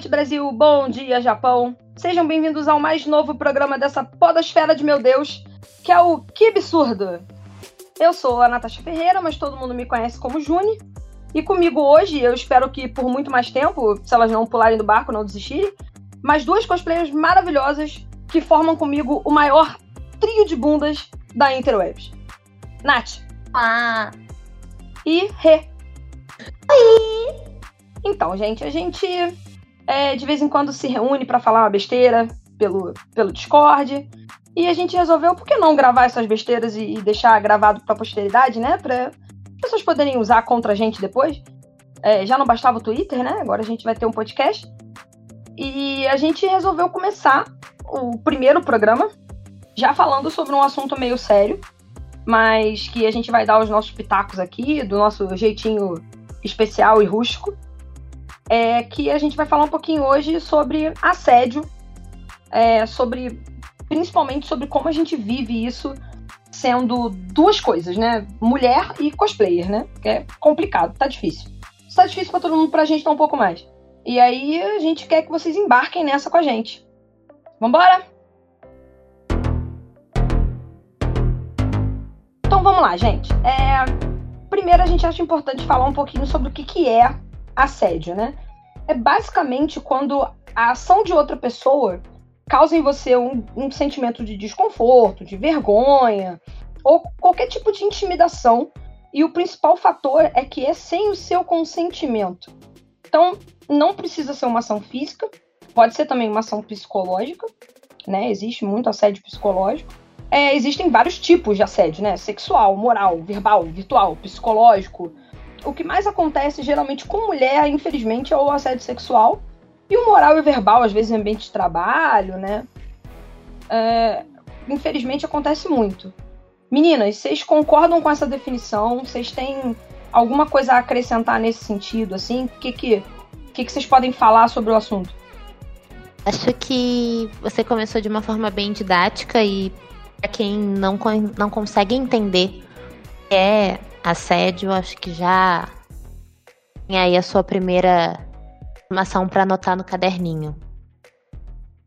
noite, Brasil. Bom dia, Japão. Sejam bem-vindos ao mais novo programa dessa podosfera de meu Deus, que é o Que Absurdo. Eu sou a Natasha Ferreira, mas todo mundo me conhece como Juni. E comigo hoje, eu espero que por muito mais tempo, se elas não pularem do barco, não desistirem, mais duas cosplayers maravilhosas que formam comigo o maior trio de bundas da Interwebs. Nath. Ah. E Rê. Oi! Então, gente, a gente é, de vez em quando se reúne para falar uma besteira pelo, pelo Discord. E a gente resolveu, por que não gravar essas besteiras e, e deixar gravado pra posteridade, né? Pra pessoas poderem usar contra a gente depois. É, já não bastava o Twitter, né? Agora a gente vai ter um podcast. E a gente resolveu começar o primeiro programa já falando sobre um assunto meio sério, mas que a gente vai dar os nossos pitacos aqui, do nosso jeitinho especial e rústico é que a gente vai falar um pouquinho hoje sobre assédio, é, sobre principalmente sobre como a gente vive isso sendo duas coisas, né? Mulher e cosplayer, né? Que é complicado, tá difícil. Se tá difícil para todo mundo, pra gente tá um pouco mais. E aí a gente quer que vocês embarquem nessa com a gente. Vambora? Então vamos lá, gente. É... Primeiro a gente acha importante falar um pouquinho sobre o que, que é assédio, né? É basicamente quando a ação de outra pessoa causa em você um, um sentimento de desconforto, de vergonha, ou qualquer tipo de intimidação. E o principal fator é que é sem o seu consentimento. Então, não precisa ser uma ação física, pode ser também uma ação psicológica, né? Existe muito assédio psicológico. É, existem vários tipos de assédio, né? Sexual, moral, verbal, virtual, psicológico, o que mais acontece geralmente com mulher, infelizmente, é o assédio sexual. E o moral e verbal, às vezes, em ambiente de trabalho, né? É, infelizmente acontece muito. Meninas, vocês concordam com essa definição? Vocês têm alguma coisa a acrescentar nesse sentido? Assim, o que que, que que vocês podem falar sobre o assunto? Acho que você começou de uma forma bem didática e para quem não, não consegue entender é assédio, acho que já tem aí a sua primeira informação para anotar no caderninho.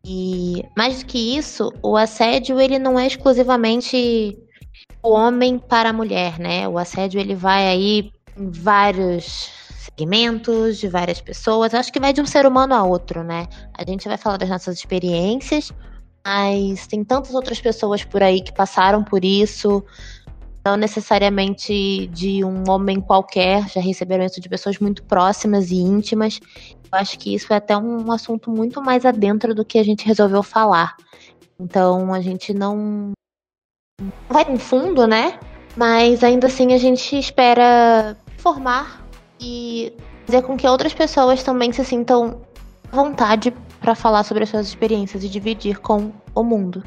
E mais do que isso, o assédio ele não é exclusivamente o homem para a mulher, né? O assédio ele vai aí em vários segmentos, de várias pessoas. Acho que vai de um ser humano a outro, né? A gente vai falar das nossas experiências, mas tem tantas outras pessoas por aí que passaram por isso, não necessariamente de um homem qualquer, já receberam isso de pessoas muito próximas e íntimas. Eu acho que isso é até um assunto muito mais adentro do que a gente resolveu falar. Então a gente não vai no fundo, né? Mas ainda assim a gente espera formar e fazer com que outras pessoas também se sintam à vontade para falar sobre as suas experiências e dividir com o mundo.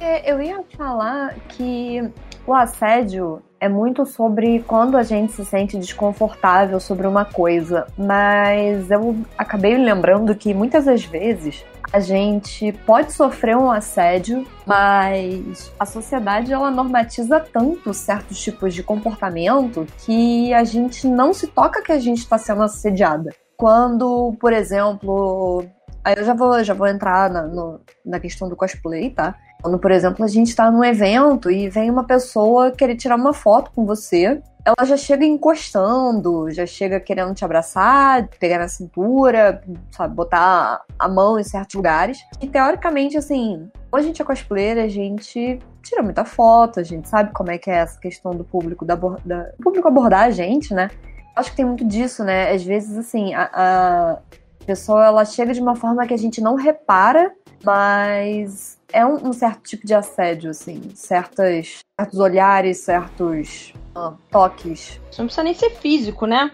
É, eu ia falar que o assédio é muito sobre quando a gente se sente desconfortável sobre uma coisa, mas eu acabei lembrando que muitas das vezes a gente pode sofrer um assédio, mas a sociedade ela normatiza tanto certos tipos de comportamento que a gente não se toca que a gente está sendo assediada. Quando, por exemplo, aí eu já vou, já vou entrar na, no, na questão do cosplay, tá? Quando, por exemplo, a gente está num evento e vem uma pessoa querer tirar uma foto com você, ela já chega encostando, já chega querendo te abraçar, pegar na cintura, sabe, botar a mão em certos lugares. E teoricamente, assim, quando a gente é cosplayer, a gente tira muita foto, a gente sabe como é que é essa questão do público, da, da público abordar a gente, né? Acho que tem muito disso, né? Às vezes, assim, a, a pessoa ela chega de uma forma que a gente não repara, mas é um, um, certo tipo de assédio, assim, certas, certos olhares, certos uh, toques. Isso não precisa nem ser físico, né?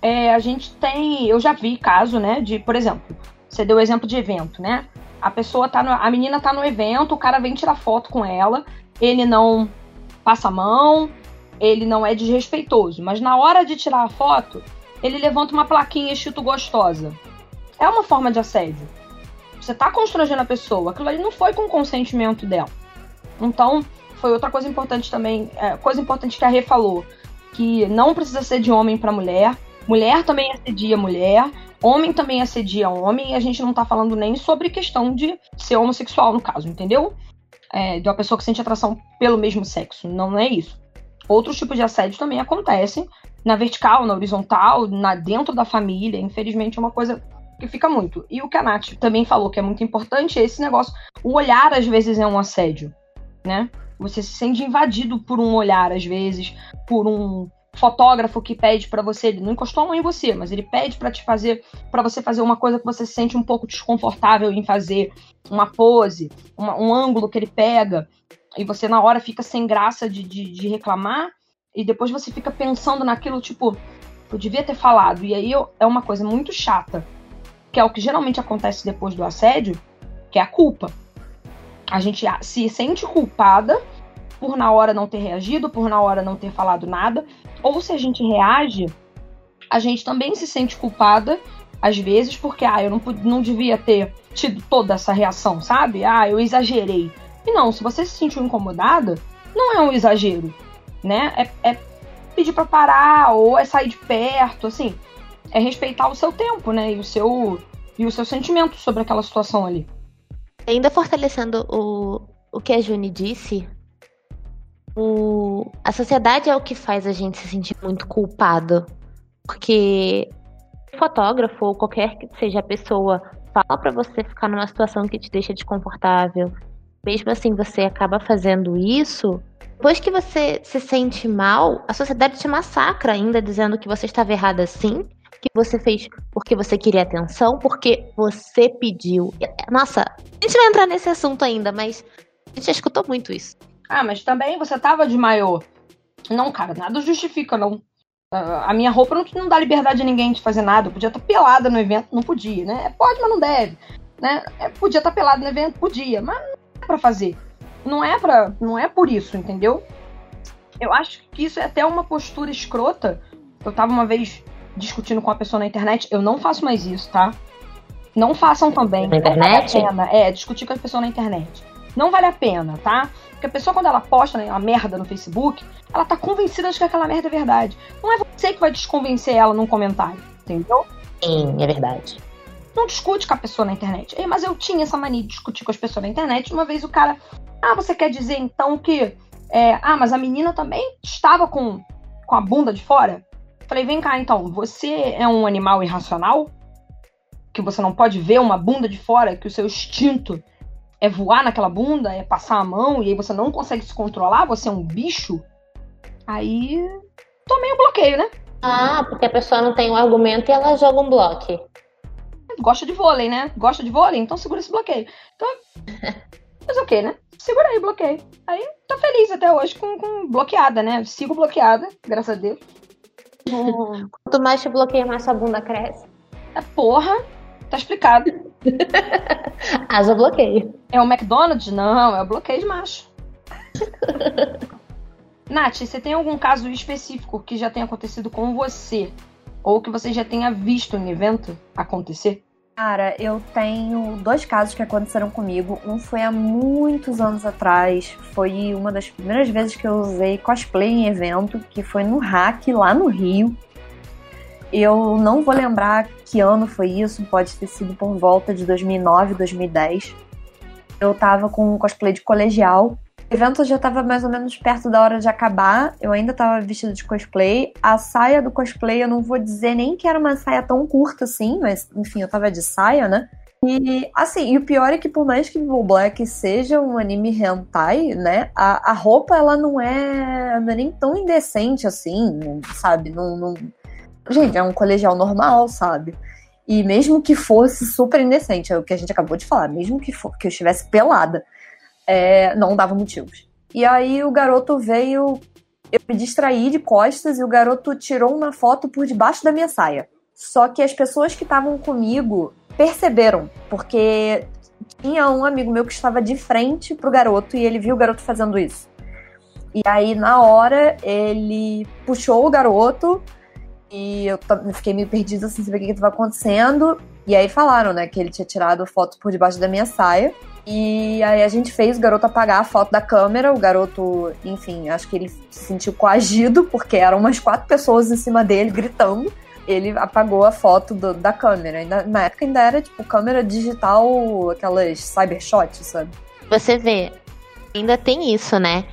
É, a gente tem, eu já vi caso, né, de, por exemplo, você deu o exemplo de evento, né? A pessoa tá no, a menina tá no evento, o cara vem tirar foto com ela, ele não passa a mão, ele não é desrespeitoso, mas na hora de tirar a foto, ele levanta uma plaquinha escrito gostosa. É uma forma de assédio. Você tá constrangendo a pessoa. Aquilo ali não foi com consentimento dela. Então, foi outra coisa importante também. É, coisa importante que a Rê falou. Que não precisa ser de homem para mulher. Mulher também assedia mulher. Homem também assedia homem e a gente não tá falando nem sobre questão de ser homossexual, no caso, entendeu? É, de uma pessoa que sente atração pelo mesmo sexo. Não é isso. Outros tipos de assédio também acontecem na vertical, na horizontal, na dentro da família. Infelizmente é uma coisa que fica muito. E o que a Nath também falou que é muito importante é esse negócio. O olhar, às vezes, é um assédio, né? Você se sente invadido por um olhar, às vezes, por um fotógrafo que pede para você, ele não encostou a mão em você, mas ele pede para te fazer, para você fazer uma coisa que você se sente um pouco desconfortável em fazer, uma pose, uma, um ângulo que ele pega, e você na hora fica sem graça de, de, de reclamar, e depois você fica pensando naquilo, tipo, eu devia ter falado, e aí eu, é uma coisa muito chata, que é o que geralmente acontece depois do assédio, que é a culpa. A gente se sente culpada por na hora não ter reagido, por na hora não ter falado nada, ou se a gente reage, a gente também se sente culpada às vezes porque ah, eu não, não devia ter tido toda essa reação, sabe? Ah, eu exagerei. E não, se você se sentiu incomodada, não é um exagero, né? É, é pedir para parar ou é sair de perto, assim é respeitar o seu tempo, né? E o seu, e o seu sentimento sobre aquela situação ali. Ainda fortalecendo o, o que a Juni disse, o, a sociedade é o que faz a gente se sentir muito culpado. Porque o fotógrafo ou qualquer que seja a pessoa fala para você ficar numa situação que te deixa desconfortável. Mesmo assim, você acaba fazendo isso. Depois que você se sente mal, a sociedade te massacra ainda dizendo que você estava errada sim que você fez porque você queria atenção, porque você pediu. Nossa, a gente vai entrar nesse assunto ainda, mas a gente já escutou muito isso. Ah, mas também você tava de maiô. Não, cara, nada justifica, não. a minha roupa não, não dá liberdade a ninguém de fazer nada. Eu podia estar pelada no evento, não podia, né? Pode, mas não deve. Né? É, podia estar pelada no evento, podia, mas não é pra fazer. Não é pra. Não é por isso, entendeu? Eu acho que isso é até uma postura escrota. Eu tava uma vez discutindo com a pessoa na internet. Eu não faço mais isso, tá? Não façam também. Na internet? Não vale a pena. É, discutir com a pessoa na internet. Não vale a pena, tá? Porque a pessoa, quando ela posta né, uma merda no Facebook, ela tá convencida de que aquela merda é verdade. Não é você que vai desconvencer ela num comentário, entendeu? Sim, é verdade. Não discute com a pessoa na internet. Mas eu tinha essa mania de discutir com as pessoas na internet. Uma vez o cara. Ah, você quer dizer então que. É, ah, mas a menina também estava com, com a bunda de fora? Falei, vem cá então, você é um animal irracional? Que você não pode ver uma bunda de fora, que o seu instinto é voar naquela bunda, é passar a mão e aí você não consegue se controlar, você é um bicho? Aí tomei o um bloqueio, né? Ah, porque a pessoa não tem um argumento e ela joga um bloco. Gosta de vôlei, né? Gosta de vôlei, então segura esse bloqueio. Então, mas ok, né? Segura aí, bloqueio. Aí tá feliz até hoje com, com bloqueada, né? Sigo bloqueada, graças a Deus. Quanto mais te bloqueia, mais sua bunda cresce. É porra, tá explicado. Asa bloqueio. É o McDonald's? Não, é o bloqueio de macho. Nath, você tem algum caso específico que já tenha acontecido com você? Ou que você já tenha visto em evento acontecer? Cara, eu tenho dois casos que aconteceram comigo. Um foi há muitos anos atrás. Foi uma das primeiras vezes que eu usei cosplay em evento, que foi no Hack, lá no Rio. Eu não vou lembrar que ano foi isso, pode ter sido por volta de 2009, 2010. Eu tava com um cosplay de colegial evento já estava mais ou menos perto da hora de acabar. Eu ainda estava vestida de cosplay. A saia do cosplay, eu não vou dizer nem que era uma saia tão curta assim, mas enfim, eu tava de saia, né? E assim, e o pior é que por mais que Blue Black seja um anime hentai, né? A, a roupa ela não é, não é nem tão indecente assim, sabe? Não, não... Gente, é um colegial normal, sabe? E mesmo que fosse super indecente, é o que a gente acabou de falar, mesmo que, for, que eu estivesse pelada, é, não dava motivos. E aí o garoto veio, eu me distraí de costas e o garoto tirou uma foto por debaixo da minha saia. Só que as pessoas que estavam comigo perceberam, porque tinha um amigo meu que estava de frente pro garoto e ele viu o garoto fazendo isso. E aí, na hora, ele puxou o garoto e eu fiquei meio perdida sem saber o que estava acontecendo. E aí falaram, né, que ele tinha tirado foto por debaixo da minha saia. E aí a gente fez o garoto apagar a foto da câmera. O garoto, enfim, acho que ele se sentiu coagido, porque eram umas quatro pessoas em cima dele gritando ele apagou a foto do, da câmera. Ainda, na época ainda era tipo câmera digital, aquelas cybershots, sabe? Você vê, ainda tem isso, né?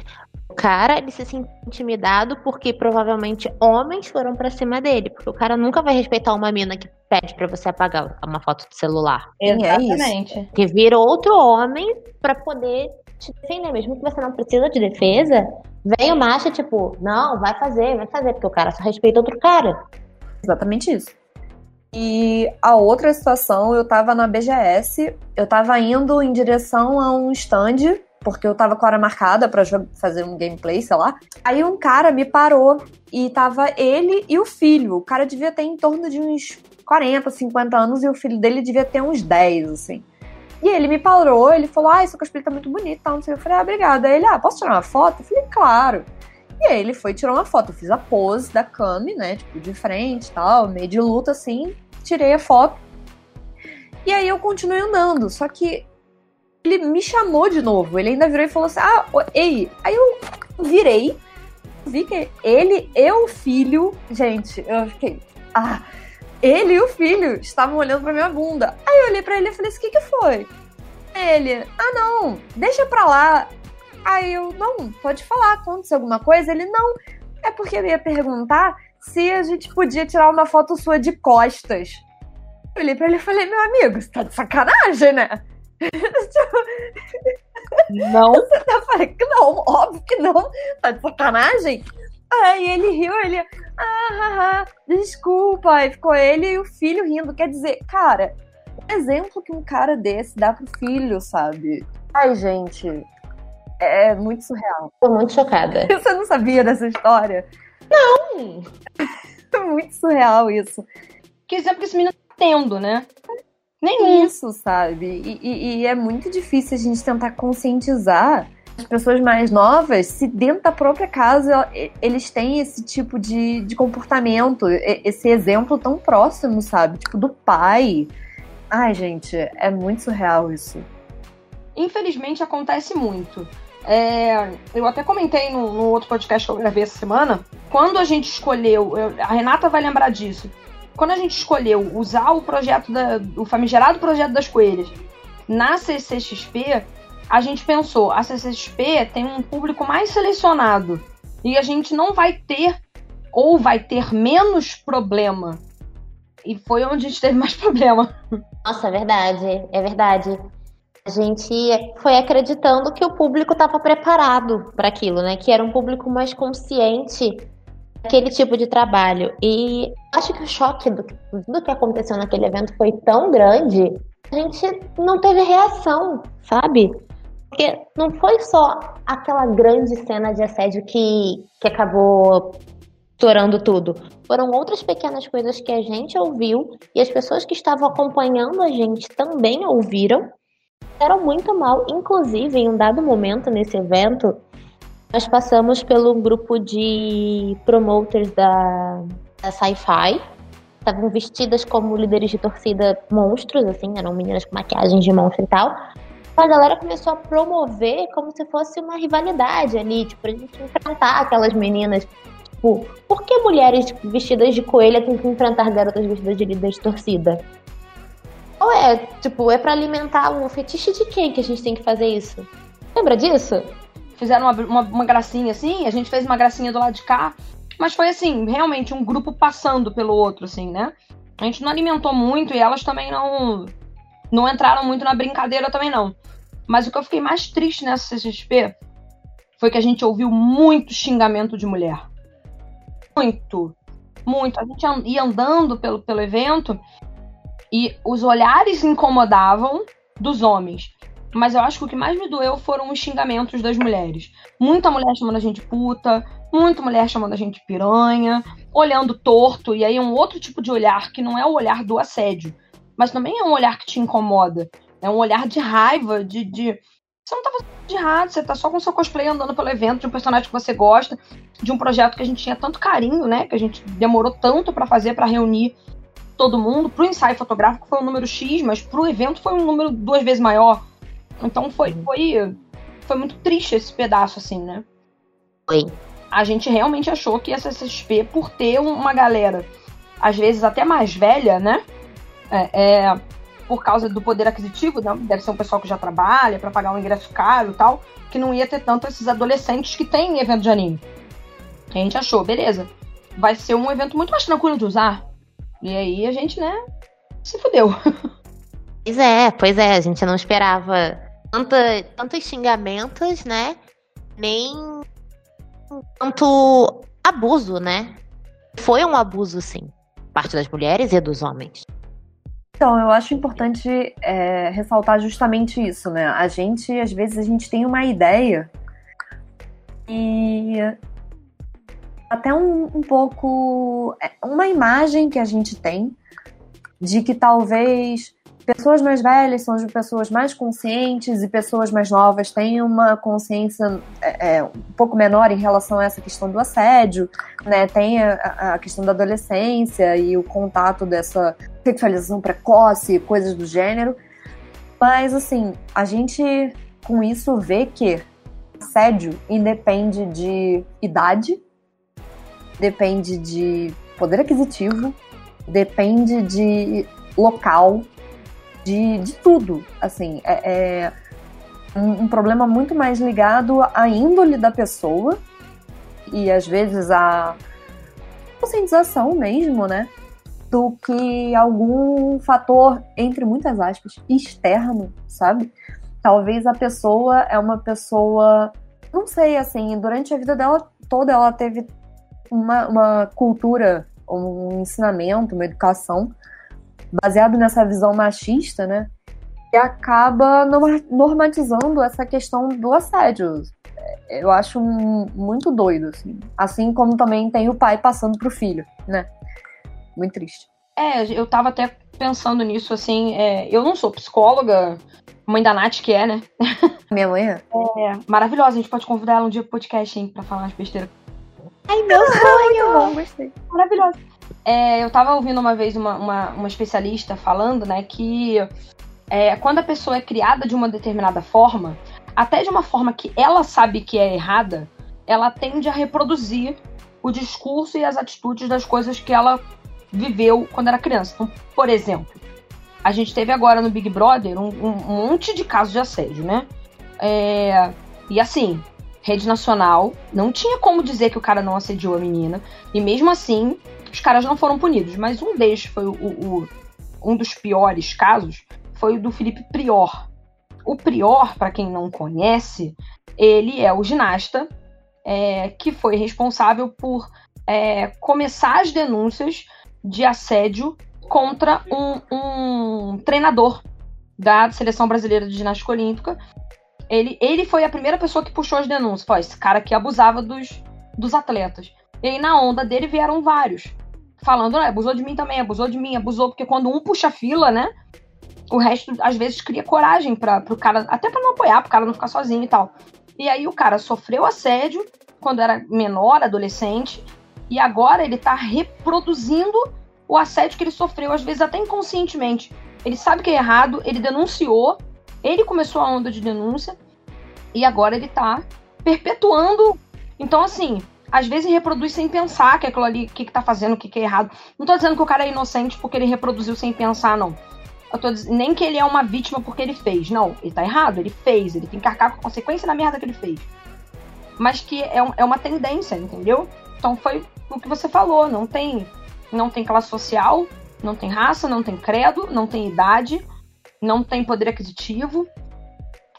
O cara, ele se sente intimidado porque provavelmente homens foram pra cima dele. Porque o cara nunca vai respeitar uma mina que pede pra você apagar uma foto do celular. Exatamente. É que vira outro homem pra poder te defender. Mesmo que você não precisa de defesa, vem o macho, tipo, não, vai fazer, vai fazer. Porque o cara só respeita outro cara. Exatamente isso. E a outra situação, eu tava na BGS, eu tava indo em direção a um stand porque eu tava com a hora marcada para fazer um gameplay, sei lá. Aí um cara me parou e tava ele e o filho. O cara devia ter em torno de uns 40, 50 anos e o filho dele devia ter uns 10, assim. E ele me parou, ele falou: Ah, esse cosplay tá muito bonito, tá? Não sei. Eu falei: Ah, obrigada. Aí ele: Ah, posso tirar uma foto? Eu falei: Claro. E aí ele foi tirar uma foto. Eu fiz a pose da Kami, né? Tipo, de frente tal, meio de luta assim. Tirei a foto. E aí eu continuei andando. Só que ele me chamou de novo. Ele ainda virou e falou assim: Ah, ei. Aí eu virei, vi que ele e o filho. Gente, eu fiquei. Ah, ele e o filho estavam olhando pra minha bunda. Aí eu olhei pra ele e falei: O que, que foi? Ele, ah, não, deixa pra lá. Aí eu, não, pode falar, aconteceu alguma coisa? Ele, não, é porque eu ia perguntar se a gente podia tirar uma foto sua de costas. Eu olhei pra ele e falei, meu amigo, você tá de sacanagem, né? Não. Eu falei, não, óbvio que não. Tá de sacanagem? Aí ele riu, ele. Ah, ah, ah, desculpa. Aí ficou ele e o filho rindo. Quer dizer, cara, um exemplo que um cara desse dá pro filho, sabe? Ai, gente. É muito surreal. Tô muito chocada. Você não sabia dessa história? Não! Muito surreal isso. Que exemplo que esse menino tá tendo, né? Nem isso, sabe? E, e, e, é muito difícil a gente tentar conscientizar as pessoas mais novas se dentro da própria casa eles têm esse tipo de, de comportamento, esse exemplo tão próximo, sabe? Tipo, do pai. Ai, gente, é muito surreal isso. Infelizmente acontece muito. É, eu até comentei no, no, outro podcast que eu gravei essa semana. Quando a gente escolheu, eu, a Renata vai lembrar disso quando a gente escolheu usar o projeto da, o famigerado projeto das coelhas na CCXP, a gente pensou, a CCXP tem um público mais selecionado e a gente não vai ter ou vai ter menos problema. E foi onde a gente teve mais problema. Nossa, é verdade, é verdade. A gente foi acreditando que o público estava preparado para aquilo, né? Que era um público mais consciente aquele tipo de trabalho. E acho que o choque do, do que aconteceu naquele evento foi tão grande, a gente não teve reação, sabe? Porque não foi só aquela grande cena de assédio que, que acabou estourando tudo. Foram outras pequenas coisas que a gente ouviu e as pessoas que estavam acompanhando a gente também ouviram. Eram muito mal. Inclusive, em um dado momento nesse evento, nós passamos pelo grupo de promoters da, da Sci-Fi. Estavam vestidas como líderes de torcida monstros, assim, eram meninas com maquiagens de monstro e tal. A galera começou a promover como se fosse uma rivalidade ali, tipo, pra gente enfrentar aquelas meninas. Tipo, por que mulheres vestidas de coelha têm que enfrentar garotas vestidas de líderes de torcida? Ou é, tipo, é para alimentar um fetiche de quem que a gente tem que fazer isso? Lembra disso? Fizeram uma, uma, uma, gracinha assim, a gente fez uma gracinha do lado de cá, mas foi assim, realmente um grupo passando pelo outro, assim, né? A gente não alimentou muito e elas também não não entraram muito na brincadeira também não. Mas o que eu fiquei mais triste nessa CXP foi que a gente ouviu muito xingamento de mulher. Muito. Muito. A gente ia andando pelo, pelo evento e os olhares incomodavam dos homens. Mas eu acho que o que mais me doeu foram os xingamentos das mulheres. Muita mulher chamando a gente puta, muita mulher chamando a gente piranha, olhando torto, e aí um outro tipo de olhar que não é o olhar do assédio, mas também é um olhar que te incomoda. É um olhar de raiva, de. de... Você não tá fazendo de errado, você tá só com seu cosplay andando pelo evento de um personagem que você gosta, de um projeto que a gente tinha tanto carinho, né? Que a gente demorou tanto para fazer, para reunir todo mundo. Pro ensaio fotográfico foi um número X, mas pro evento foi um número duas vezes maior. Então foi, uhum. foi, foi muito triste esse pedaço, assim, né? Foi. A gente realmente achou que a CCXP, por ter uma galera às vezes até mais velha, né? É, é, por causa do poder aquisitivo, né? deve ser um pessoal que já trabalha para pagar um ingresso caro e tal, que não ia ter tanto esses adolescentes que tem evento de anime. A gente achou, beleza. Vai ser um evento muito mais tranquilo de usar. E aí a gente, né, se fudeu. Pois é, pois é, a gente não esperava tanta, tantos xingamentos, né? Nem tanto abuso, né? Foi um abuso, sim. Parte das mulheres e dos homens. Então, eu acho importante é, ressaltar justamente isso, né? A gente, às vezes, a gente tem uma ideia e até um, um pouco é, uma imagem que a gente tem de que talvez pessoas mais velhas são de pessoas mais conscientes e pessoas mais novas têm uma consciência é, é, um pouco menor em relação a essa questão do assédio, né? Tem a, a, questão da adolescência e o contato dessa sexualização precoce, coisas do gênero. Mas assim, a gente com isso vê que assédio independe de idade, depende de poder aquisitivo, depende de local, de, de tudo. Assim, é, é um, um, problema muito mais ligado à índole da pessoa e às vezes à conscientização mesmo, né? Do que algum fator, entre muitas aspas, externo, sabe? Talvez a pessoa é uma pessoa, não sei, assim, durante a vida dela toda ela teve uma, uma cultura, um ensinamento, uma educação baseado nessa visão machista, né? E acaba normatizando essa questão do assédio. Eu acho muito doido, assim. Assim como também tem o pai passando pro filho, né? Muito triste. É, eu tava até pensando nisso, assim. É, eu não sou psicóloga, mãe da Nath que é, né? Minha mãe é. é. Maravilhosa, a gente pode convidar ela um dia pro podcast, hein, pra falar umas besteiras. Ai, meu sonho! bom, gostei. Maravilhosa. É, eu estava ouvindo uma vez uma, uma, uma, especialista falando, né, que é, quando a pessoa é criada de uma determinada forma, até de uma forma que ela sabe que é errada, ela tende a reproduzir o discurso e as atitudes das coisas que ela viveu quando era criança. Então, por exemplo, a gente teve agora no Big Brother um, um monte de casos de assédio, né? É, e assim, rede nacional, não tinha como dizer que o cara não assediou a menina. E mesmo assim, os caras não foram punidos. Mas um deles foi o, o um dos piores casos, foi o do Felipe Prior. O Prior, para quem não conhece, ele é o ginasta é, que foi responsável por é, começar as denúncias de assédio contra um, um treinador da seleção brasileira de ginástica olímpica ele, ele foi a primeira pessoa que puxou as denúncias. Foi esse cara que abusava dos, dos atletas. E aí, na onda dele, vieram vários. Falando, né, abusou de mim também, abusou de mim, abusou, porque quando um puxa fila, né? O resto, às vezes, cria coragem para pro cara, até para não apoiar, pro cara não ficar sozinho e tal. E aí o cara sofreu assédio quando era menor, adolescente, e agora ele tá reproduzindo o assédio que ele sofreu, às vezes até inconscientemente. Ele sabe que é errado, ele denunciou, ele começou a onda de denúncia e agora ele tá perpetuando. Então, assim, às vezes reproduz sem pensar que aquilo ali, o que, que tá fazendo, o que, que é errado. Não tô dizendo que o cara é inocente porque ele reproduziu sem pensar, não. Eu tô dizendo, nem que ele é uma vítima porque ele fez. Não, ele tá errado, ele fez, ele tem que arcar com a consequência da merda que ele fez. Mas que é, é uma tendência, entendeu? Então foi o que você falou, não tem, não tem classe social, não tem raça, não tem credo, não tem idade, não tem poder aquisitivo.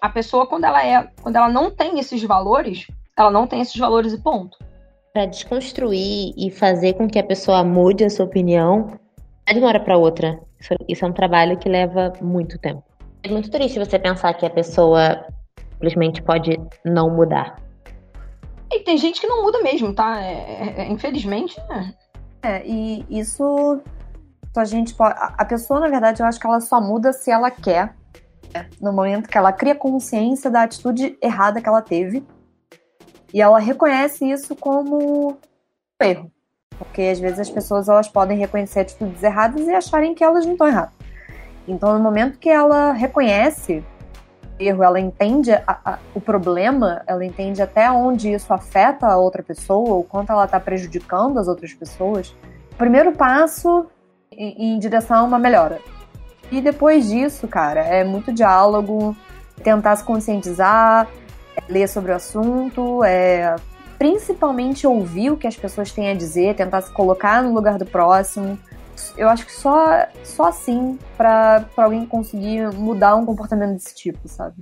A pessoa, quando ela é, quando ela não tem esses valores, ela não tem esses valores e ponto. Para desconstruir e fazer com que a pessoa mude a sua opinião, é de uma hora para outra. Isso, isso é um trabalho que leva muito tempo. É muito triste você pensar que a pessoa simplesmente pode não mudar. E tem gente que não muda mesmo, tá? É, é, é infelizmente. É. é, e isso a gente pode. A pessoa, na verdade, eu acho que ela só muda se ela quer. Né? No momento que ela cria consciência da atitude errada que ela teve. E ela reconhece isso como erro. Porque às vezes as pessoas elas podem reconhecer atitudes erradas e acharem que elas não estão erradas. Então, no momento que ela reconhece o erro, ela entende a, a, o problema, ela entende até onde isso afeta a outra pessoa, o quanto ela está prejudicando as outras pessoas, primeiro passo em, em direção a uma melhora. E depois disso, cara, é muito diálogo, tentar se conscientizar, ler sobre o assunto, é principalmente ouvir o que as pessoas têm a dizer, tentar se colocar no lugar do próximo. Eu acho que só, só assim para alguém conseguir mudar um comportamento desse tipo, sabe?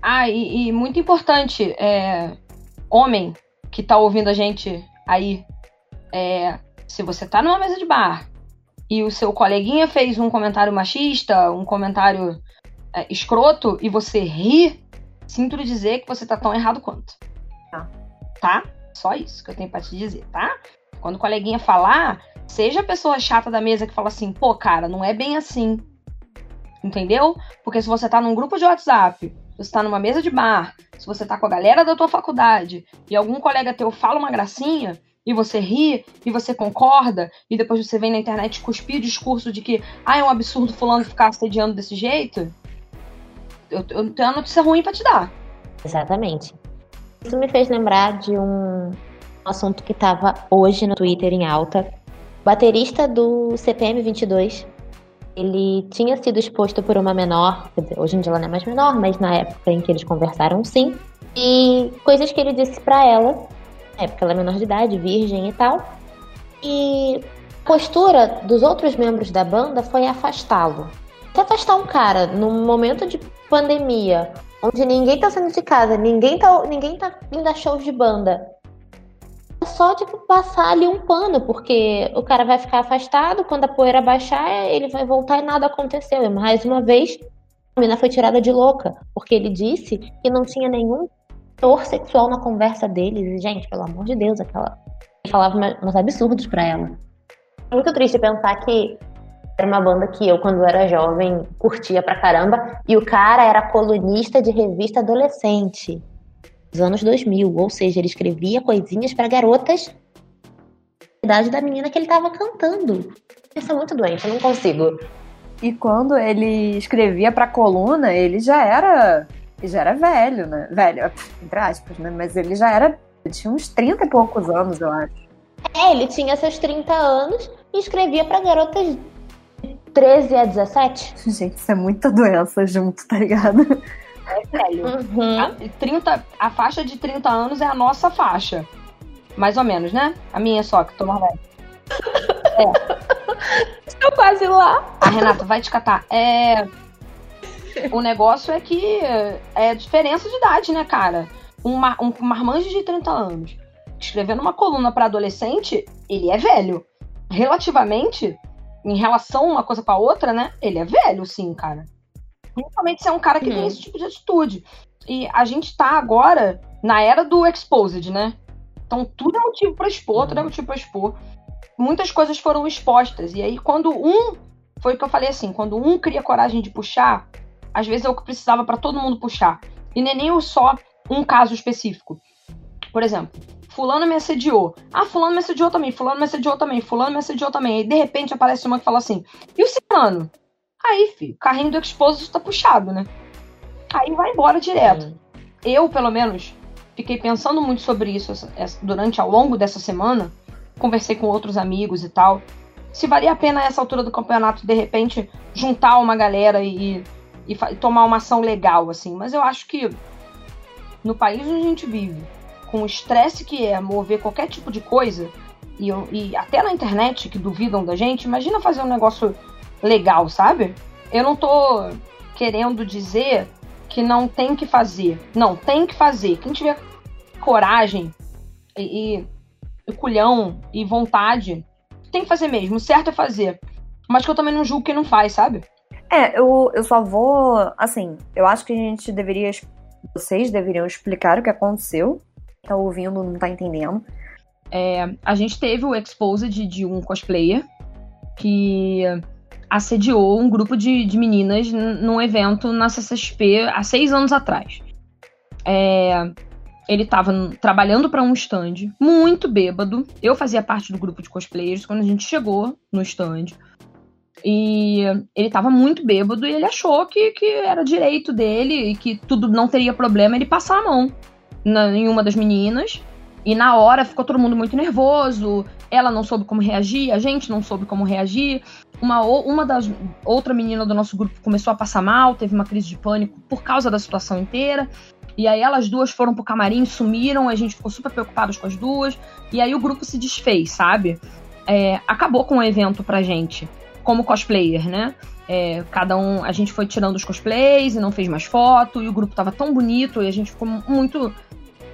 Ah, e, e muito importante, é, homem que tá ouvindo a gente aí, é, se você tá numa mesa de bar e o seu coleguinha fez um comentário machista, um comentário é, escroto, e você ri, sinto lhe dizer que você tá tão errado quanto. Tá? Tá? Só isso que eu tenho pra te dizer, tá? Quando o coleguinha falar, seja a pessoa chata da mesa que fala assim, pô, cara, não é bem assim. Entendeu? Porque se você tá num grupo de WhatsApp, você tá numa mesa de bar, se você tá com a galera da tua faculdade e algum colega teu fala uma gracinha, e você ri, e você concorda, e depois você vem na internet cuspir o discurso de que ah, é um absurdo fulano ficar assediando desse jeito, eu, eu tenho uma notícia ruim para te dar. Exatamente. Isso me fez lembrar de um assunto que estava hoje no Twitter em alta. O baterista do CPM 22, ele tinha sido exposto por uma menor, hoje em dia ela não é mais menor, mas na época em que eles conversaram sim, e coisas que ele disse para ela é, porque ela é menor de idade, virgem e tal. E a postura dos outros membros da banda foi afastá-lo. Se afastar um cara num momento de pandemia, onde ninguém tá saindo de casa, ninguém tá, ninguém tá indo a shows de banda, é só, tipo, passar ali um pano, porque o cara vai ficar afastado, quando a poeira baixar, ele vai voltar e nada aconteceu. E mais uma vez, a menina foi tirada de louca, porque ele disse que não tinha nenhum teor sexual na conversa deles. E, gente, pelo amor de Deus, aquela. Ele falava uns absurdos para ela. É muito triste pensar que era uma banda que eu, quando era jovem, curtia pra caramba. E o cara era colunista de revista adolescente. Dos anos 2000. Ou seja, ele escrevia coisinhas para garotas idade da menina que ele tava cantando. Isso é muito doente, eu não consigo. E quando ele escrevia pra coluna, ele já era ele já era velho, né? Velho, entre aspas, né? Mas ele já era. Tinha uns 30 e poucos anos, eu acho. É, ele tinha seus 30 anos e escrevia para garotas 13 a 17. Gente, isso é muita doença junto, tá ligado? É velho. Uhum. A, 30, a faixa de 30 anos é a nossa faixa. Mais ou menos, né? A minha só, que tô mais velha. É. Estou quase lá. A Renata vai te catar. É o negócio é que é diferença de idade, né, cara? Um, mar, um marmanjo de 30 anos escrevendo uma coluna para adolescente, ele é velho. Relativamente, em relação uma coisa com a outra, né? Ele é velho, sim, cara. Principalmente se é um cara que uhum. tem esse tipo de atitude. E a gente tá agora na era do exposed, né? Então tudo é motivo para expor, uhum. tudo é uhum. motivo para expor. Muitas coisas foram expostas. E aí, quando um. Foi o que eu falei assim: quando um cria coragem de puxar, às vezes é o que precisava para todo mundo puxar. E não é nem só um caso específico. Por exemplo, fulano me assediou. Ah, fulano me assediou também, fulano me assediou também, fulano me assediou também. E de repente aparece uma que fala assim, e o ciclano? Aí, filho, o carrinho do exposto tá puxado, né? Aí vai embora direto. Uhum. Eu, pelo menos, fiquei pensando muito sobre isso durante ao longo dessa semana. Conversei com outros amigos e tal. Se valia a pena essa altura do campeonato, de repente, juntar uma galera e e tomar uma ação legal, assim. Mas eu acho que no país onde a gente vive, com o estresse que é mover qualquer tipo de coisa, e, e até na internet que duvidam da gente, imagina fazer um negócio legal, sabe? Eu não tô querendo dizer que não tem que fazer. Não, tem que fazer. Quem tiver coragem e, e, e culhão e vontade, tem que fazer mesmo. O certo é fazer. Mas que eu também não julgo quem não faz, sabe? É, eu, eu só vou. Assim, eu acho que a gente deveria. Vocês deveriam explicar o que aconteceu. Tá ouvindo, não tá entendendo. É, a gente teve o Exposed de um cosplayer que assediou um grupo de, de meninas num evento na CCXP há seis anos atrás. É, ele estava trabalhando para um stand, muito bêbado. Eu fazia parte do grupo de cosplayers quando a gente chegou no stand. E ele tava muito bêbado e ele achou que, que era direito dele e que tudo não teria problema ele passar a mão na, em uma das meninas E na hora ficou todo mundo muito nervoso, ela não soube como reagir, a gente não soube como reagir. Uma, uma das outra menina do nosso grupo começou a passar mal, teve uma crise de pânico por causa da situação inteira. E aí elas duas foram pro camarim, sumiram, a gente ficou super preocupados com as duas. E aí o grupo se desfez, sabe? É, acabou com o evento pra gente, como cosplayer, né? É, cada um, a gente foi tirando os cosplays e não fez mais foto, e o grupo tava tão bonito, e a gente ficou muito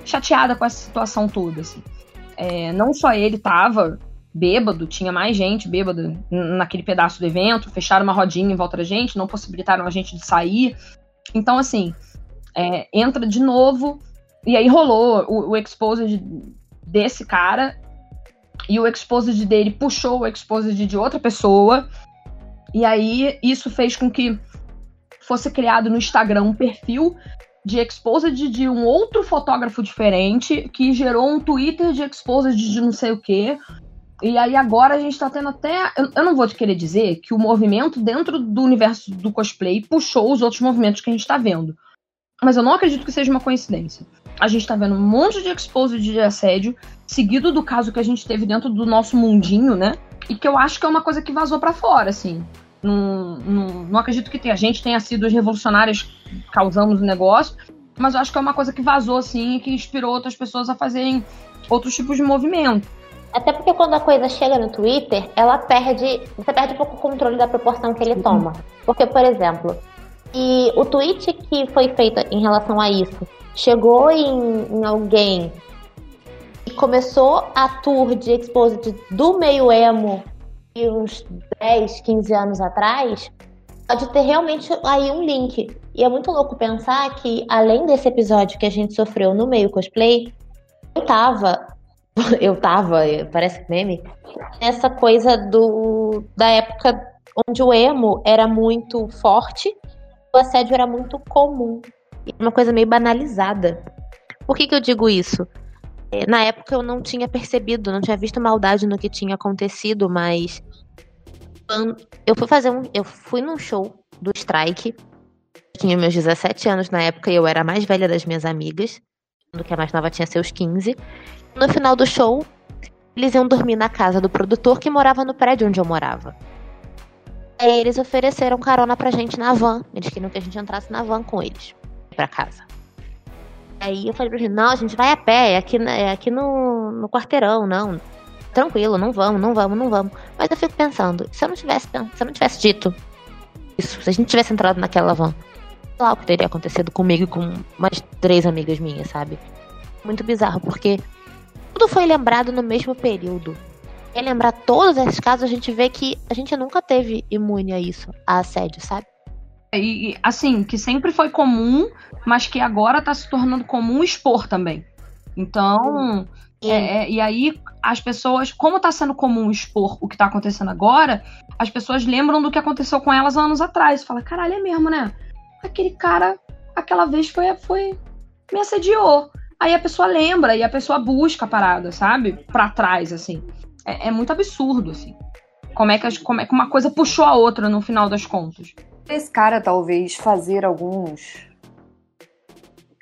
chateada com essa situação toda, assim. É, não só ele tava bêbado, tinha mais gente bêbada naquele pedaço do evento, fecharam uma rodinha em volta da gente, não possibilitaram a gente de sair. Então, assim, é, entra de novo, e aí rolou o, o exposed desse cara, e o exposed dele puxou o exposed de outra pessoa, e aí isso fez com que fosse criado no Instagram um perfil de exposed de um outro fotógrafo diferente, que gerou um Twitter de exposed de não sei o quê. E aí agora a gente tá tendo até. Eu, não vou te querer dizer que o movimento dentro do universo do cosplay puxou os outros movimentos que a gente tá vendo. Mas eu não acredito que seja uma coincidência. A gente tá vendo um monte de exposed de assédio, seguido do caso que a gente teve dentro do nosso mundinho, né? E que eu acho que é uma coisa que vazou para fora, assim. Não, não, não acredito que a gente tenha sido os revolucionários que causamos o negócio, mas eu acho que é uma coisa que vazou, assim, e que inspirou outras pessoas a fazerem outros tipos de movimento. Até porque quando a coisa chega no Twitter, ela perde. Você perde um pouco o controle da proporção que ele toma. Porque, por exemplo, e o tweet que foi feito em relação a isso chegou em, em alguém começou a tour de exposit do meio emo e uns 10, 15 anos atrás, pode ter realmente aí um link. E é muito louco pensar que, além desse episódio que a gente sofreu no meio cosplay, eu tava. Eu tava, parece meme, essa coisa do da época onde o emo era muito forte, o assédio era muito comum. Uma coisa meio banalizada. Por que, que eu digo isso? É, na época eu não tinha percebido, não tinha visto maldade no que tinha acontecido, mas eu fui fazer um, eu fui num show do Strike. tinha meus 17 anos na época e eu era a mais velha das minhas amigas, do que a mais nova tinha seus 15. No final do show, eles iam dormir na casa do produtor que morava no prédio onde eu morava. Aí eles ofereceram carona pra gente na van. Eles queriam que a gente entrasse na van com eles pra casa. Aí eu falei pra gente, não, a gente vai a pé, é aqui, é aqui no, no quarteirão, não. Tranquilo, não vamos, não vamos, não vamos. Mas eu fico pensando, se eu não tivesse, se eu não tivesse dito isso, se a gente tivesse entrado naquela van, sei lá o que teria acontecido comigo e com mais três amigas minhas, sabe? Muito bizarro, porque tudo foi lembrado no mesmo período. E lembrar todos esses casos, a gente vê que a gente nunca teve imune a isso, a assédio, sabe? E, assim, que sempre foi comum, mas que agora está se tornando comum expor também. Então, é, é, e aí as pessoas, como está sendo comum expor o que está acontecendo agora, as pessoas lembram do que aconteceu com elas anos atrás. Fala, caralho, é mesmo, né? Aquele cara, aquela vez foi, foi me assediou. Aí a pessoa lembra e a pessoa busca a parada, sabe? Pra trás, assim. É, é muito absurdo, assim. Como é, que, como é que uma coisa puxou a outra no final das contas esse cara talvez fazer alguns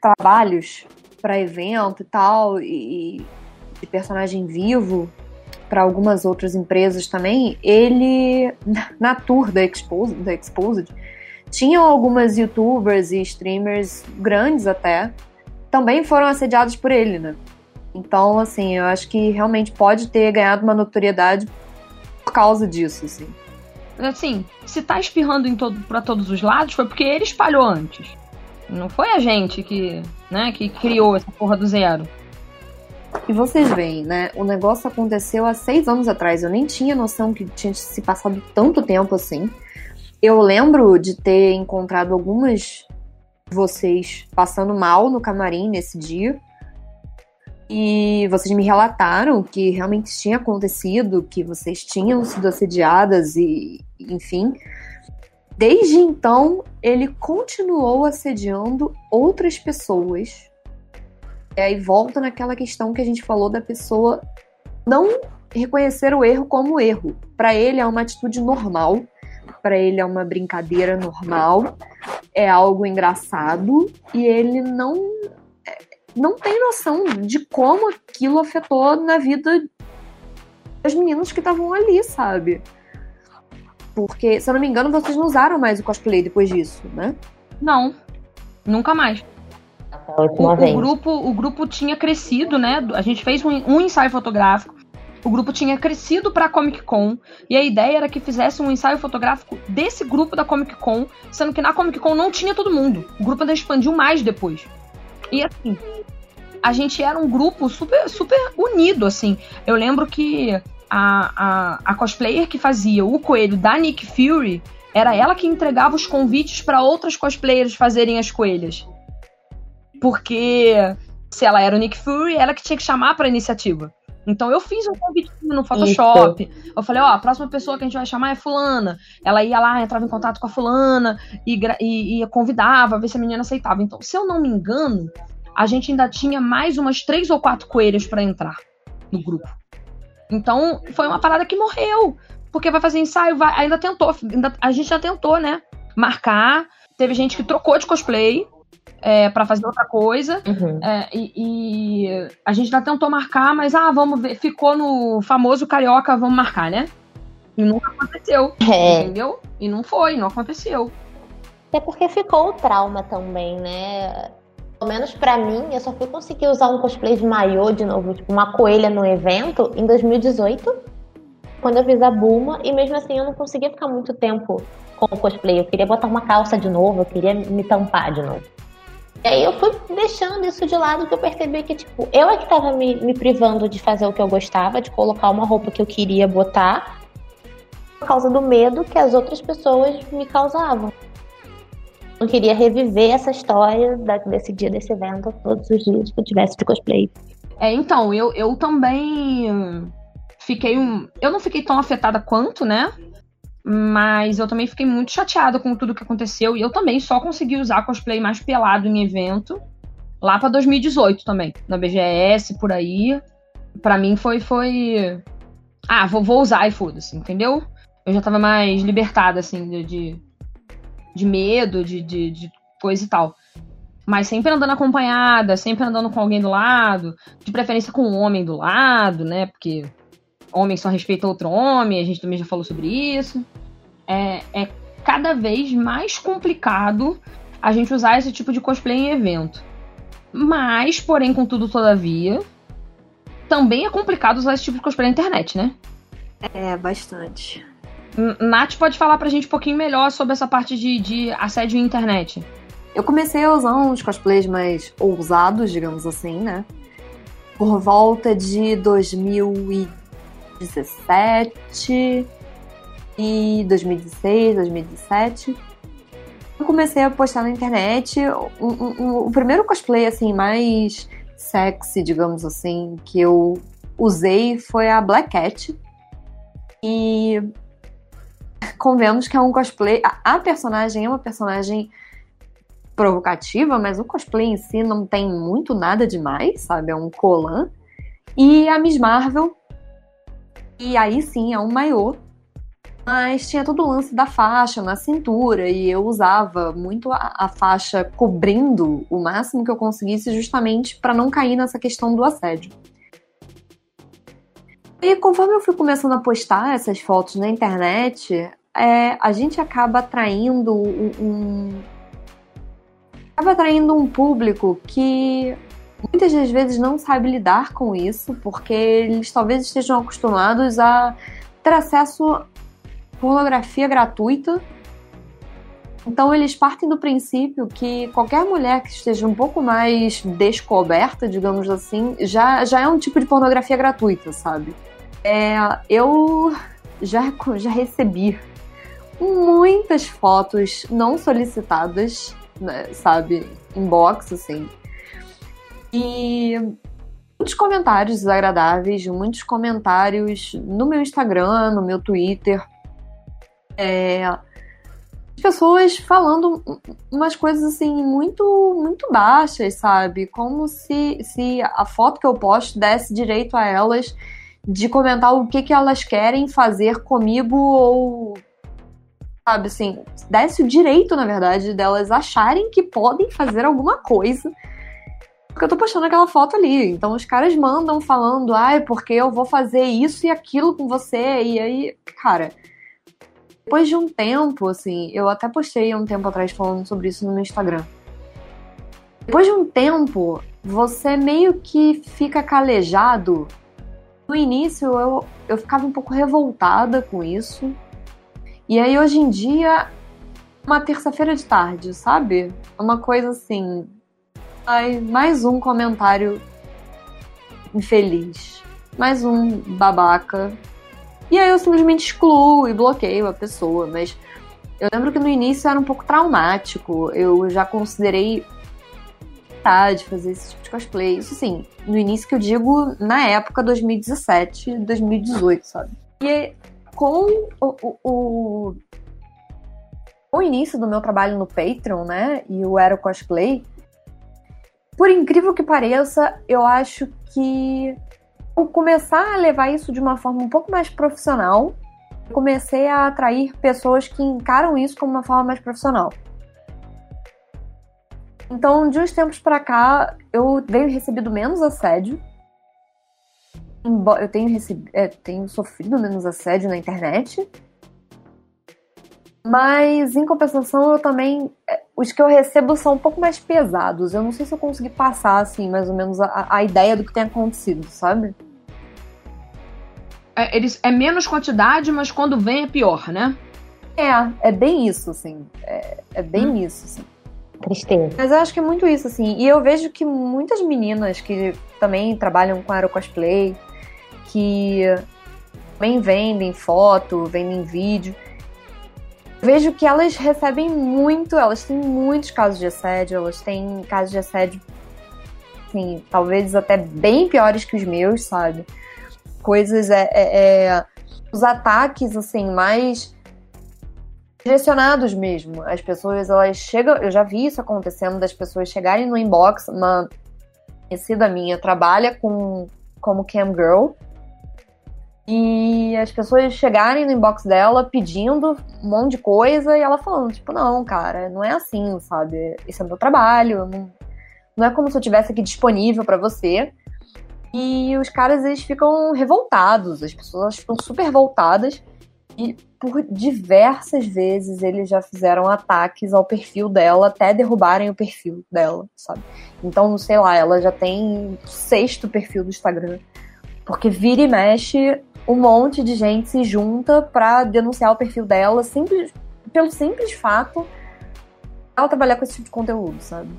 trabalhos para evento e tal e de personagem vivo para algumas outras empresas também, ele na tour da Exposed, da Exposed tinham algumas youtubers e streamers grandes até também foram assediados por ele, né? Então, assim, eu acho que realmente pode ter ganhado uma notoriedade por causa disso, assim assim, se tá espirrando em todo, para todos os lados, foi porque ele espalhou antes. Não foi a gente que, né, que criou essa porra do zero. E vocês veem, né? O negócio aconteceu há seis anos atrás. Eu nem tinha noção que tinha se passado tanto tempo assim. Eu lembro de ter encontrado algumas de vocês passando mal no camarim nesse dia. E vocês me relataram que realmente tinha acontecido, que vocês tinham sido assediadas e, enfim. Desde então, ele continuou assediando outras pessoas. E aí volta naquela questão que a gente falou da pessoa não reconhecer o erro como erro. Para ele é uma atitude normal, para ele é uma brincadeira normal, é algo engraçado e ele não não tem noção de como aquilo afetou na vida das meninas que estavam ali, sabe? Porque, se eu não me engano, vocês não usaram mais o cosplay depois disso, né? Não, nunca mais. O, o, grupo, o grupo tinha crescido, né? A gente fez um, um ensaio fotográfico. O grupo tinha crescido para Comic Con e a ideia era que fizesse um ensaio fotográfico desse grupo da Comic Con, sendo que na Comic Con não tinha todo mundo. O grupo ainda expandiu mais depois. E assim, a gente era um grupo super, super unido, assim. Eu lembro que a, a, a cosplayer que fazia o coelho da Nick Fury era ela que entregava os convites para outras cosplayers fazerem as coelhas. Porque se ela era o Nick Fury, ela que tinha que chamar para iniciativa. Então eu fiz um convite no Photoshop. Isso. Eu falei, ó, a próxima pessoa que a gente vai chamar é fulana. Ela ia lá, entrava em contato com a fulana e, e, e convidava, ver se a menina aceitava. Então, se eu não me engano, a gente ainda tinha mais umas três ou quatro coelhos para entrar no grupo. Então, foi uma parada que morreu. Porque vai fazer ensaio, vai, ainda tentou, ainda, a gente já tentou, né? Marcar. Teve gente que trocou de cosplay é, para fazer outra coisa. Uhum. É, e, e, a gente já tentou marcar, mas ah, vamos ver, ficou no famoso carioca, vamos marcar, né? E nunca aconteceu. É. Entendeu? E não foi, não aconteceu. É porque ficou o trauma também, né? Pelo menos para mim, eu só fui conseguir usar um cosplay de maiô de novo, tipo uma coelha no evento, em 2018, quando eu fiz a Bulma, e mesmo assim eu não conseguia ficar muito tempo com o cosplay. Eu queria botar uma calça de novo, eu queria me tampar de novo. E aí eu fui deixando isso de lado que eu percebi que, tipo, eu é que tava me, me privando de fazer o que eu gostava, de colocar uma roupa que eu queria botar, por causa do medo que as outras pessoas me causavam. Eu queria reviver essa história desse dia, desse evento, todos os dias que eu tivesse de cosplay. É, então, eu, eu também fiquei um. Eu não fiquei tão afetada quanto, né? Mas eu também fiquei muito chateada com tudo que aconteceu. E eu também só consegui usar cosplay mais pelado em evento lá para 2018 também. Na BGS, por aí. Para mim foi. foi... Ah, vou, vou usar e foda-se, entendeu? Eu já tava mais libertada, assim, de, de, de medo, de, de, de coisa e tal. Mas sempre andando acompanhada, sempre andando com alguém do lado, de preferência com um homem do lado, né? Porque homem só respeita outro homem, a gente também já falou sobre isso. É, é cada vez mais complicado a gente usar esse tipo de cosplay em evento. Mas, porém, contudo, todavia, também é complicado usar esse tipo de cosplay na internet, né? É, bastante. Nath pode falar pra gente um pouquinho melhor sobre essa parte de, de assédio na internet. Eu comecei a usar uns cosplays mais ousados, digamos assim, né? Por volta de 2000 2017 e 2016, 2017. Eu comecei a postar na internet um, um, o primeiro cosplay assim mais sexy, digamos assim, que eu usei foi a Black Cat. E convenhamos que é um cosplay. A, a personagem é uma personagem provocativa, mas o cosplay em si não tem muito nada demais, sabe? É um colan. E a Miss Marvel e aí sim é um maiô. Mas tinha todo o lance da faixa na cintura e eu usava muito a, a faixa cobrindo o máximo que eu conseguisse justamente para não cair nessa questão do assédio. E conforme eu fui começando a postar essas fotos na internet, é, a gente acaba atraindo um, um, acaba atraindo um público que muitas das vezes não sabe lidar com isso, porque eles talvez estejam acostumados a ter acesso pornografia gratuita. Então eles partem do princípio que qualquer mulher que esteja um pouco mais descoberta, digamos assim, já, já é um tipo de pornografia gratuita, sabe? É, eu já, já recebi muitas fotos não solicitadas, né, sabe, inbox, assim, e muitos comentários desagradáveis, muitos comentários no meu Instagram, no meu Twitter. É, pessoas falando umas coisas assim muito muito baixas, sabe? Como se, se a foto que eu posto desse direito a elas de comentar o que, que elas querem fazer comigo ou sabe assim, desse o direito, na verdade, delas acharem que podem fazer alguma coisa porque eu tô postando aquela foto ali. Então os caras mandam falando, ai, porque eu vou fazer isso e aquilo com você. E aí, cara, depois de um tempo, assim, eu até postei um tempo atrás falando sobre isso no meu Instagram. Depois de um tempo, você meio que fica calejado. No início eu, eu ficava um pouco revoltada com isso. E aí hoje em dia, uma terça-feira de tarde, sabe? Uma coisa assim. Ai, mais um comentário infeliz. Mais um babaca. E aí eu simplesmente excluo e bloqueio a pessoa, mas eu lembro que no início era um pouco traumático. Eu já considerei de fazer esse tipo de cosplay. Isso sim, no início que eu digo, na época 2017, 2018, sabe? E com o, o, o, o início do meu trabalho no Patreon, né, e o Aero Cosplay, por incrível que pareça, eu acho que começar a levar isso de uma forma um pouco mais profissional, eu comecei a atrair pessoas que encaram isso como uma forma mais profissional. Então, de uns tempos para cá, eu venho recebido menos assédio. Eu tenho, recebido, é, tenho sofrido menos assédio na internet. Mas, em compensação, eu também. É, os que eu recebo são um pouco mais pesados. Eu não sei se eu consegui passar, assim, mais ou menos a, a ideia do que tem acontecido, sabe? É, eles, é menos quantidade, mas quando vem é pior, né? É, é bem isso, assim. É, é bem hum. isso, assim. Tristeza. Mas eu acho que é muito isso, assim. E eu vejo que muitas meninas que também trabalham com aerocosplay, que também vendem foto, vendem vídeo, vejo que elas recebem muito, elas têm muitos casos de assédio, elas têm casos de assédio, assim, talvez até bem piores que os meus, sabe? Coisas, é, é, é os ataques, assim, mais direcionados mesmo. As pessoas, elas chegam, eu já vi isso acontecendo das pessoas chegarem no inbox, uma conhecida minha trabalha com como cam girl e as pessoas chegarem no inbox dela pedindo um monte de coisa e ela falando, tipo, não, cara, não é assim, sabe? Esse é meu trabalho, não, não é como se eu estivesse aqui disponível para você. E os caras, eles ficam revoltados, as pessoas ficam super voltadas e por diversas vezes eles já fizeram ataques ao perfil dela até derrubarem o perfil dela, sabe? Então, sei lá, ela já tem sexto perfil do Instagram. Porque vira e mexe, um monte de gente se junta pra denunciar o perfil dela simples, pelo simples fato ela trabalhar com esse tipo de conteúdo, sabe?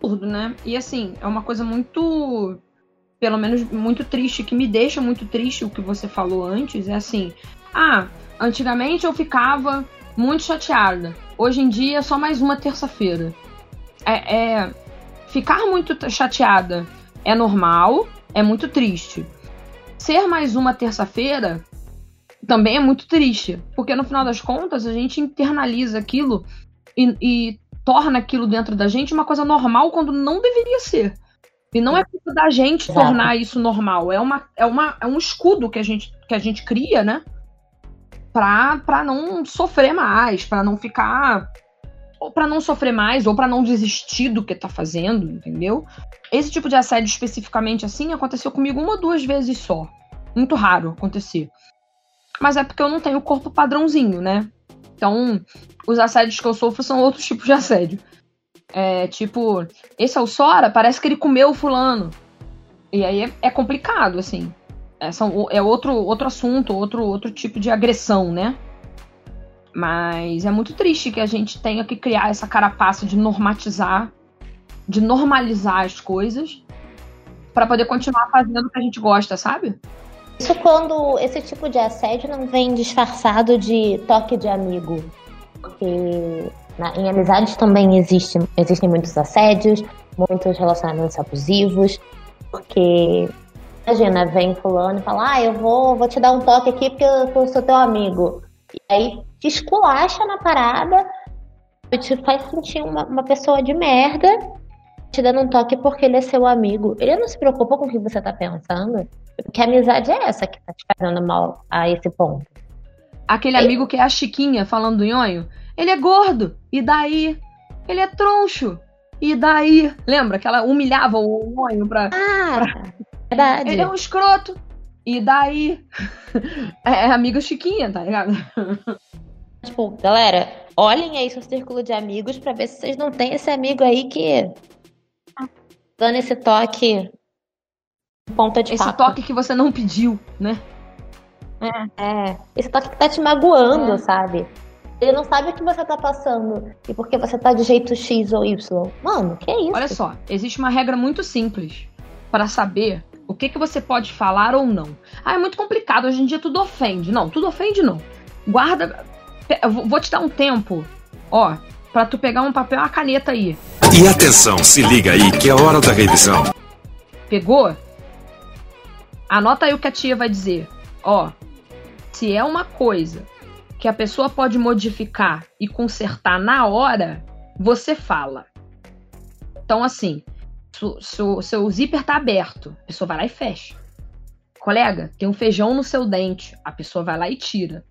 Tudo, né? E assim, é uma coisa muito pelo menos muito triste, que me deixa muito triste o que você falou antes, é assim, ah, Antigamente eu ficava muito chateada. Hoje em dia é só mais uma terça-feira. É, é, ficar muito chateada é normal, é muito triste. Ser mais uma terça-feira também é muito triste, porque no final das contas a gente internaliza aquilo e, e torna aquilo dentro da gente uma coisa normal quando não deveria ser. E não é culpa da gente tornar isso normal. É, uma, é, uma, é um escudo que a gente, que a gente cria, né? para não sofrer mais, para não ficar ou para não sofrer mais ou para não desistir do que tá fazendo, entendeu? Esse tipo de assédio especificamente assim aconteceu comigo uma ou duas vezes só. Muito raro acontecer. Mas é porque eu não tenho corpo padrãozinho, né? Então, os assédios que eu sofro são outros tipos de assédio. É tipo, esse é o Sora, parece que ele comeu o fulano. E aí é, é complicado, assim. É, são, é outro, outro assunto, outro, outro tipo de agressão, né? Mas é muito triste que a gente tenha que criar essa carapaça de normatizar, de normalizar as coisas, para poder continuar fazendo o que a gente gosta, sabe? Isso quando esse tipo de assédio não vem disfarçado de toque de amigo. Porque na, em amizades também existe, existem muitos assédios, muitos relacionamentos abusivos, porque Imagina, vem fulano e fala, ah, eu vou, vou te dar um toque aqui porque eu, eu sou teu amigo. E aí te esculacha na parada, te faz sentir uma, uma pessoa de merda, te dando um toque porque ele é seu amigo. Ele não se preocupa com o que você tá pensando. Que amizade é essa que tá te fazendo mal a esse ponto? Aquele ele... amigo que é a Chiquinha falando do nhonho, ele é gordo. E daí? Ele é troncho. E daí, lembra que ela humilhava o Monho pra. Ah, verdade. Ele é um escroto. E daí. É, é amigo Chiquinha, tá ligado? Tipo, galera, olhem aí seu círculo de amigos pra ver se vocês não têm esse amigo aí que. dando esse toque. Ponta de Esse faca. toque que você não pediu, né? É, esse toque que tá te magoando, É. sabe? Ele não sabe o que você tá passando e porque você tá de jeito X ou Y. Mano, que isso? Olha só, existe uma regra muito simples para saber o que, que você pode falar ou não. Ah, é muito complicado, hoje em dia tudo ofende. Não, tudo ofende não. Guarda. eu vou- Vou te dar um tempo, ó, pra tu pegar um papel e uma caneta aí. E atenção, se liga aí que é hora da revisão. Pegou? Anota aí o que a tia vai dizer. Ó, se é uma coisa que a pessoa pode modificar e consertar na hora, você fala. Então, assim, su- su- seu zíper tá aberto, a pessoa vai lá e fecha. Colega, tem um feijão no seu dente, a pessoa vai lá e tira.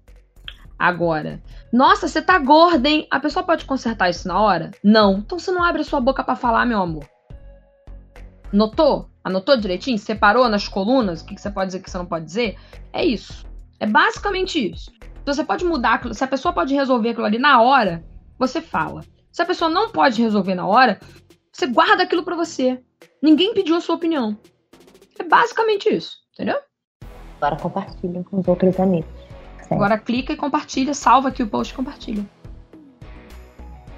Agora, nossa, você tá gorda, hein? A pessoa pode consertar isso na hora? Não. Então você não abre a sua boca pra falar, meu amor. Notou? Anotou direitinho? Separou nas colunas o que, que você pode dizer o que você não pode dizer? É isso. É basicamente isso. Então você pode mudar. Se a pessoa pode resolver aquilo ali na hora, você fala. Se a pessoa não pode resolver na hora, você guarda aquilo pra você. Ninguém pediu a sua opinião. É basicamente isso, entendeu? Agora compartilhem com os outros amigos. Certo. Agora clica e compartilha, salva aqui o post e compartilha.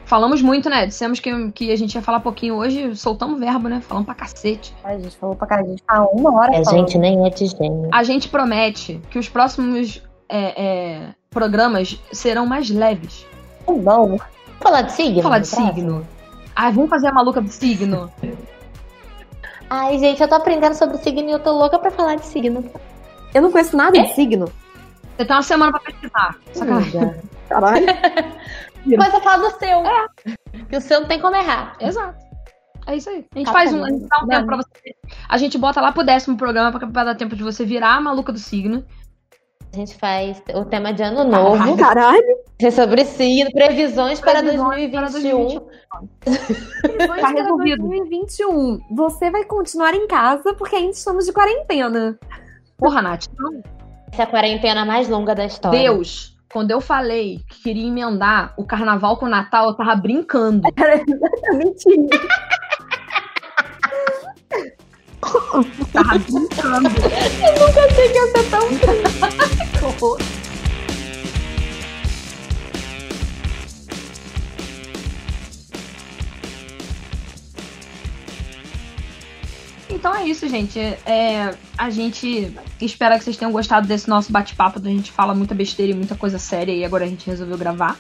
Falamos muito, né? Dissemos que, que a gente ia falar pouquinho hoje, soltamos verbo, né? Falamos pra cacete. A gente falou pra cara, a gente tá uma hora A falando. gente nem é de gênio. A gente promete que os próximos é, é, programas serão mais leves. Não. Vamos falar de signo? Vamos falar de signo. Ai, vamos fazer a maluca do signo. Ai, gente, eu tô aprendendo sobre signo e eu tô louca pra falar de signo. Eu não conheço nada de signo. Você tem uma semana pra pesquisar. Sacanagem. Caralho. Mas eu falo do seu. Que o seu não tem como errar. Exato. É isso aí. A gente Tá faz um, a gente dá um tempo pra você. A gente bota lá pro décimo programa pra, pra dar tempo de você virar a maluca do signo. A gente faz o tema de ano novo. Caralho. É sobre signo, previsões para Previsões para 2021. Tá resolvido. 2021. Você vai continuar em casa porque ainda estamos de quarentena. Porra, Nath. não. Essa é a quarentena mais longa da história. Deus, quando eu falei que queria emendar o carnaval com o Natal, eu tava brincando. Era exatamente isso. Tava brincando. Nunca achei que ia ser tão Então é isso, gente. É, a gente espera que vocês tenham gostado desse nosso bate-papo. onde A gente fala muita besteira e muita coisa séria e agora a gente resolveu gravar.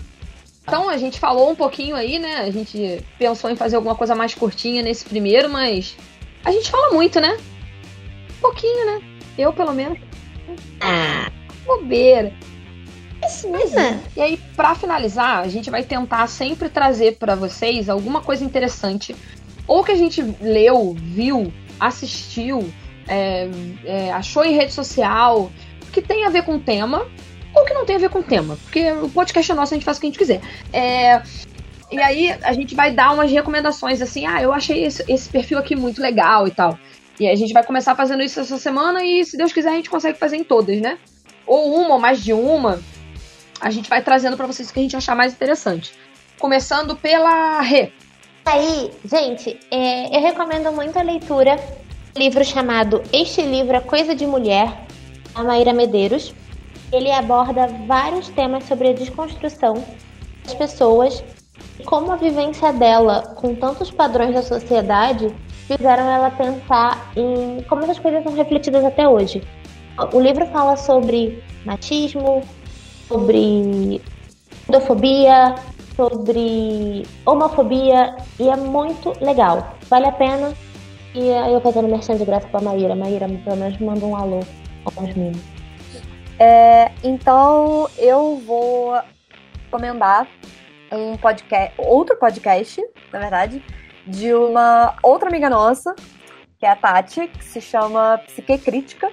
Então a gente falou um pouquinho aí, né? A gente pensou em fazer alguma coisa mais curtinha nesse primeiro, mas a gente fala muito, né? Um pouquinho, né? Eu, pelo menos. Ah, Bobeira. Isso mesmo. é. E aí, pra finalizar, a gente vai tentar sempre trazer pra vocês alguma coisa interessante, ou que a gente leu, viu, assistiu, é, é, achou em rede social, que tem a ver com o tema, ou que não tem a ver com o tema, porque o podcast é nosso, a gente faz o que a gente quiser. É, e aí, a gente vai dar umas recomendações assim, ah, eu achei esse, esse perfil aqui muito legal e tal. E a gente vai começar fazendo isso essa semana e, se Deus quiser, a gente consegue fazer em todas, né? Ou uma, ou mais de uma a gente vai trazendo pra vocês o que a gente achar mais interessante. Começando pela Rê. Aí, gente, é, eu recomendo muito a leitura do livro chamado Este Livro é Coisa de Mulher, da Maíra Medeiros. Ele aborda vários temas sobre a desconstrução das pessoas e como a vivência dela com tantos padrões da sociedade fizeram ela pensar em como essas coisas são refletidas até hoje. O livro fala sobre machismo, sobre endofobia, sobre homofobia e é muito legal. Vale a pena. E aí eu fazendo merchan de graça pra Maíra. Maíra, pelo menos manda um alô aos meninos. É, então eu vou recomendar um podcast, outro podcast, na verdade, de uma outra amiga nossa, que é a Tati, que se chama Psique Crítica.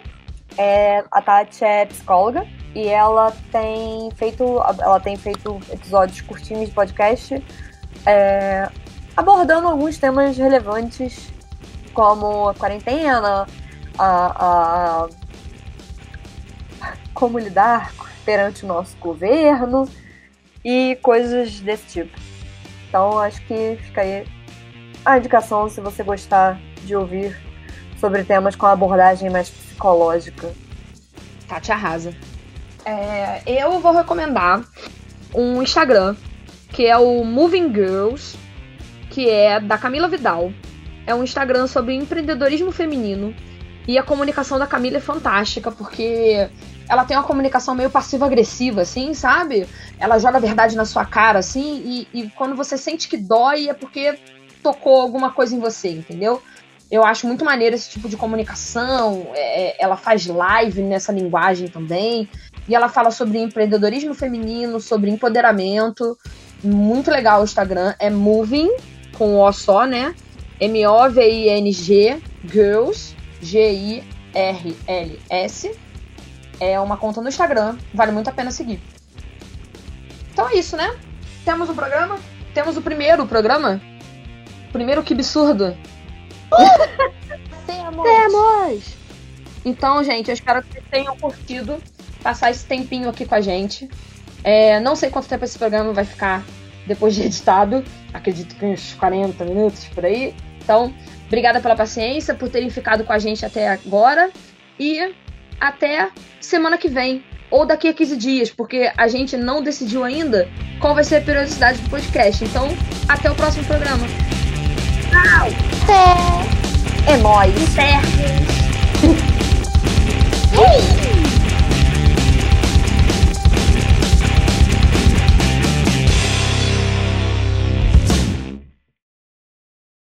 É, a Tati é psicóloga e ela tem feito ela tem feito episódios curtinhos de podcast é, abordando alguns temas relevantes, como a quarentena, a, a como lidar perante o nosso governo e coisas desse tipo. Então acho que fica aí a indicação se você gostar de ouvir sobre temas com abordagem mais psicológica. Tati arrasa. É, eu vou recomendar um Instagram que é o Moving Girls, que é da Camila Vidal. É um Instagram sobre empreendedorismo feminino. E a comunicação da Camila é fantástica, porque ela tem uma comunicação meio passiva-agressiva, assim, sabe? Ela joga a verdade na sua cara, assim, e, e quando você sente que dói é porque tocou alguma coisa em você, entendeu? Eu acho muito maneiro esse tipo de comunicação. É, é, ela faz live nessa linguagem também. E ela fala sobre empreendedorismo feminino, sobre empoderamento. Muito legal o Instagram. É Moving, com O só, né? M-O-V-I-N-G, Girls, G-I-R-L-S. É uma conta no Instagram. Vale muito a pena seguir. Então é isso, né? Temos o um programa? Temos o primeiro programa? O primeiro que absurdo. Temos! Temos! Então, gente, eu espero que vocês tenham curtido passar esse tempinho aqui com a gente. É, não sei quanto tempo esse programa vai ficar depois de editado. Acredito que uns 40 minutos por aí. Então, obrigada pela paciência, por terem ficado com a gente até agora. E até semana que vem. Ou daqui a 15 dias, porque a gente não decidiu ainda qual vai ser a periodicidade do podcast. Então, até o próximo programa. Natal. Té. É nóis. Terras.